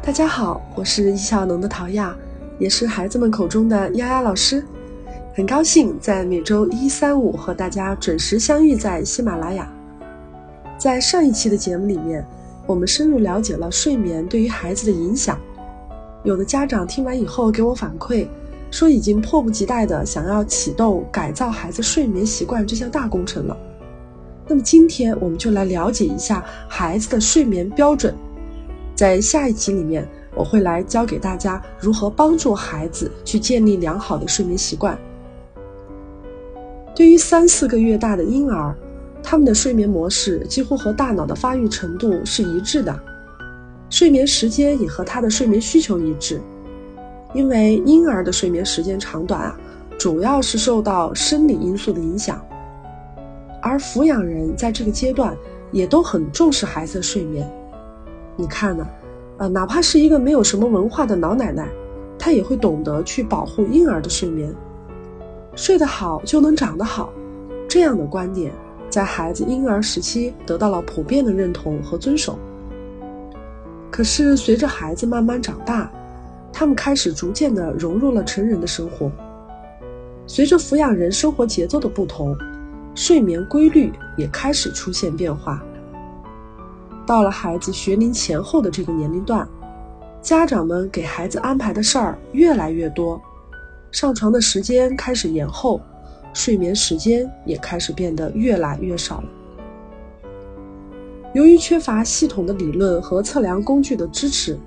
大家好，我是易效能的陶亚，也是孩子们口中的丫丫老师。很高兴在每周一、三、五和大家准时相遇在喜马拉雅。在上一期的节目里面，我们深入了解了睡眠对于孩子的影响。有的家长听完以后给我反馈，说已经迫不及待的想要启动改造孩子睡眠习惯这项大工程了。那么今天我们就来了解一下孩子的睡眠标准。在下一集里面，我会来教给大家如何帮助孩子去建立良好的睡眠习惯。对于三四个月大的婴儿，他们的睡眠模式几乎和大脑的发育程度是一致的，睡眠时间也和他的睡眠需求一致。因为婴儿的睡眠时间长短啊，主要是受到生理因素的影响，而抚养人在这个阶段也都很重视孩子的睡眠。你看呢？呃，哪怕是一个没有什么文化的老奶奶，她也会懂得去保护婴儿的睡眠。睡得好就能长得好，这样的观点在孩子婴儿时期得到了普遍的认同和遵守。可是随着孩子慢慢长大，他们开始逐渐的融入了成人的生活。随着抚养人生活节奏的不同，睡眠规律也开始出现变化。到了孩子学龄前后的这个年龄段，家长们给孩子安排的事儿越来越多，上床的时间开始延后，睡眠时间也开始变得越来越少了。由于缺乏系统的理论和测量工具的支持，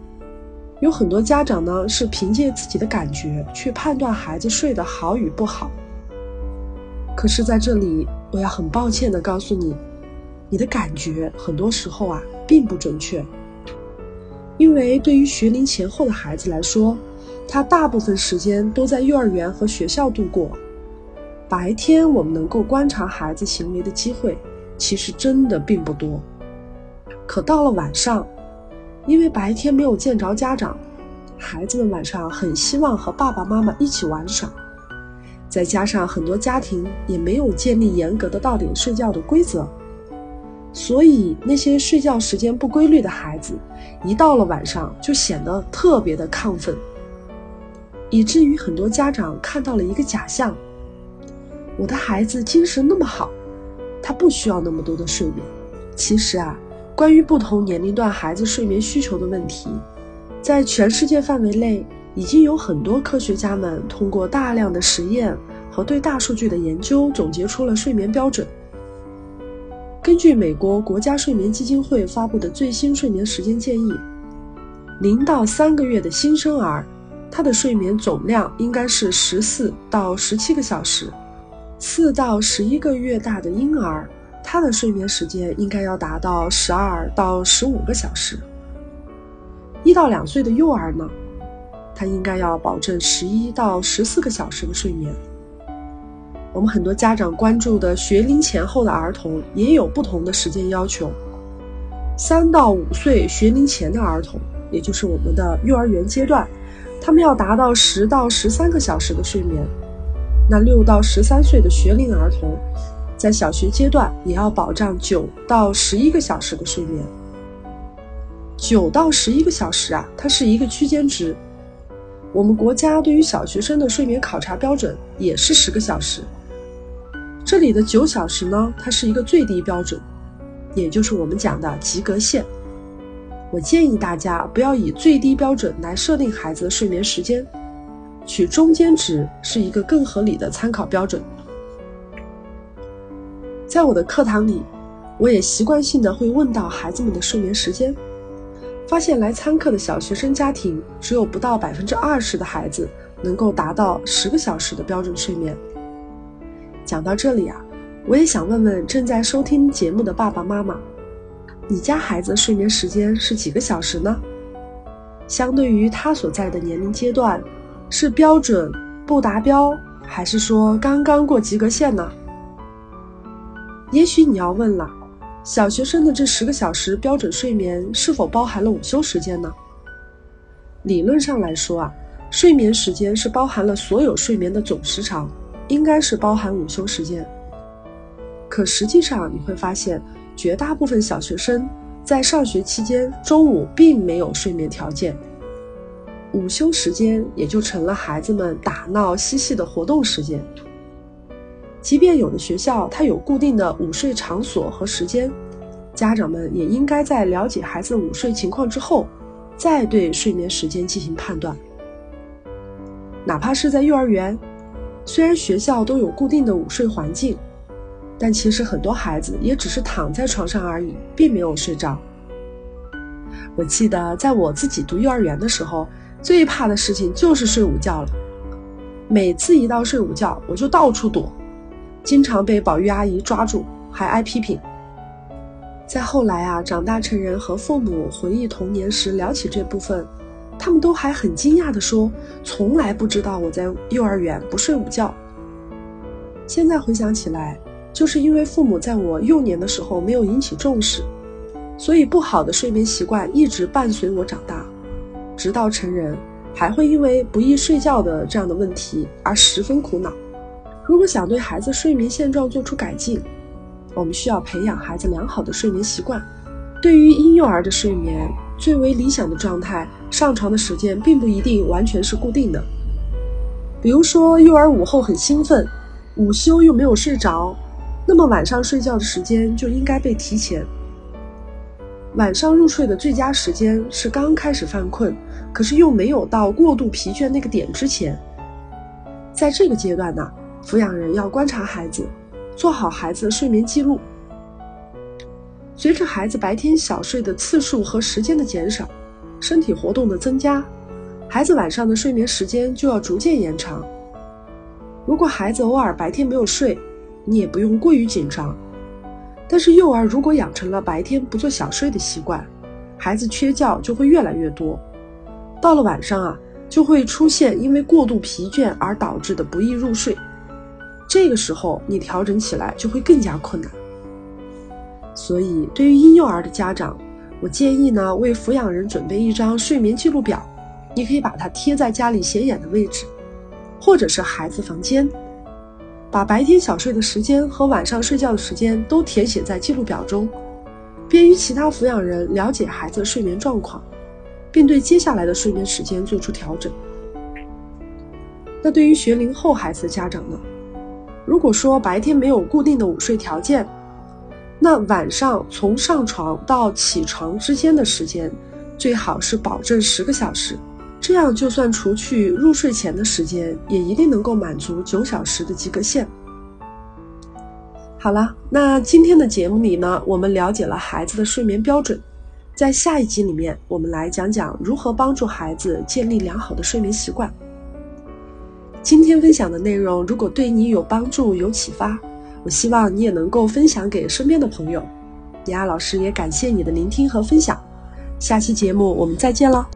有很多家长呢是凭借自己的感觉去判断孩子睡得好与不好。可是，在这里我要很抱歉地告诉你。你的感觉很多时候啊并不准确，因为对于学龄前后的孩子来说，他大部分时间都在幼儿园和学校度过。白天我们能够观察孩子行为的机会，其实真的并不多。可到了晚上，因为白天没有见着家长，孩子们晚上很希望和爸爸妈妈一起玩耍，再加上很多家庭也没有建立严格的到点睡觉的规则。所以，那些睡觉时间不规律的孩子，一到了晚上就显得特别的亢奋，以至于很多家长看到了一个假象：我的孩子精神那么好，他不需要那么多的睡眠。其实啊，关于不同年龄段孩子睡眠需求的问题，在全世界范围内，已经有很多科学家们通过大量的实验和对大数据的研究，总结出了睡眠标准。根据美国国家睡眠基金会发布的最新睡眠时间建议，零到三个月的新生儿，他的睡眠总量应该是十四到十七个小时；四到十一个月大的婴儿，他的睡眠时间应该要达到十二到十五个小时；一到两岁的幼儿呢，他应该要保证十一到十四个小时的睡眠。我们很多家长关注的学龄前后的儿童也有不同的时间要求。三到五岁学龄前的儿童，也就是我们的幼儿园阶段，他们要达到十到十三个小时的睡眠。那六到十三岁的学龄儿童，在小学阶段也要保障九到十一个小时的睡眠。九到十一个小时啊，它是一个区间值。我们国家对于小学生的睡眠考察标准也是十个小时。这里的九小时呢，它是一个最低标准，也就是我们讲的及格线。我建议大家不要以最低标准来设定孩子的睡眠时间，取中间值是一个更合理的参考标准。在我的课堂里，我也习惯性的会问到孩子们的睡眠时间，发现来参课的小学生家庭只有不到百分之二十的孩子能够达到十个小时的标准睡眠。讲到这里啊，我也想问问正在收听节目的爸爸妈妈，你家孩子睡眠时间是几个小时呢？相对于他所在的年龄阶段，是标准不达标，还是说刚刚过及格线呢？也许你要问了，小学生的这十个小时标准睡眠是否包含了午休时间呢？理论上来说啊，睡眠时间是包含了所有睡眠的总时长。应该是包含午休时间，可实际上你会发现，绝大部分小学生在上学期间，中午并没有睡眠条件，午休时间也就成了孩子们打闹嬉戏的活动时间。即便有的学校它有固定的午睡场所和时间，家长们也应该在了解孩子午睡情况之后，再对睡眠时间进行判断。哪怕是在幼儿园，虽然学校都有固定的午睡环境。但其实很多孩子也只是躺在床上而已，并没有睡着。我记得在我自己读幼儿园的时候，最怕的事情就是睡午觉了。每次一到睡午觉，我就到处躲，经常被保育阿姨抓住，还挨批评。再后来啊，长大成人和父母回忆童年时聊起这部分，他们都还很惊讶地说：“从来不知道我在幼儿园不睡午觉。”现在回想起来。就是因为父母在我幼年的时候没有引起重视，所以不好的睡眠习惯一直伴随我长大，直到成人，还会因为不易睡觉的这样的问题而十分苦恼。如果想对孩子睡眠现状做出改进，我们需要培养孩子良好的睡眠习惯。对于婴幼儿的睡眠，最为理想的状态，上床的时间并不一定完全是固定的。比如说，幼儿午后很兴奋，午休又没有睡着。那么晚上睡觉的时间就应该被提前。晚上入睡的最佳时间是刚开始犯困，可是又没有到过度疲倦那个点之前。在这个阶段呢，抚养人要观察孩子，做好孩子的睡眠记录。随着孩子白天小睡的次数和时间的减少，身体活动的增加，孩子晚上的睡眠时间就要逐渐延长。如果孩子偶尔白天没有睡，你也不用过于紧张，但是幼儿如果养成了白天不做小睡的习惯，孩子缺觉就会越来越多。到了晚上啊，就会出现因为过度疲倦而导致的不易入睡。这个时候你调整起来就会更加困难。所以，对于婴幼儿的家长，我建议呢，为抚养人准备一张睡眠记录表，你可以把它贴在家里显眼的位置，或者是孩子房间。把白天小睡的时间和晚上睡觉的时间都填写在记录表中，便于其他抚养人了解孩子的睡眠状况，并对接下来的睡眠时间做出调整。那对于学龄后孩子的家长呢？如果说白天没有固定的午睡条件，那晚上从上床到起床之间的时间，最好是保证十个小时。这样，就算除去入睡前的时间，也一定能够满足九小时的及格线。好了，那今天的节目里呢，我们了解了孩子的睡眠标准，在下一集里面，我们来讲讲如何帮助孩子建立良好的睡眠习惯。今天分享的内容，如果对你有帮助、有启发，我希望你也能够分享给身边的朋友。李亚老师也感谢你的聆听和分享，下期节目我们再见了。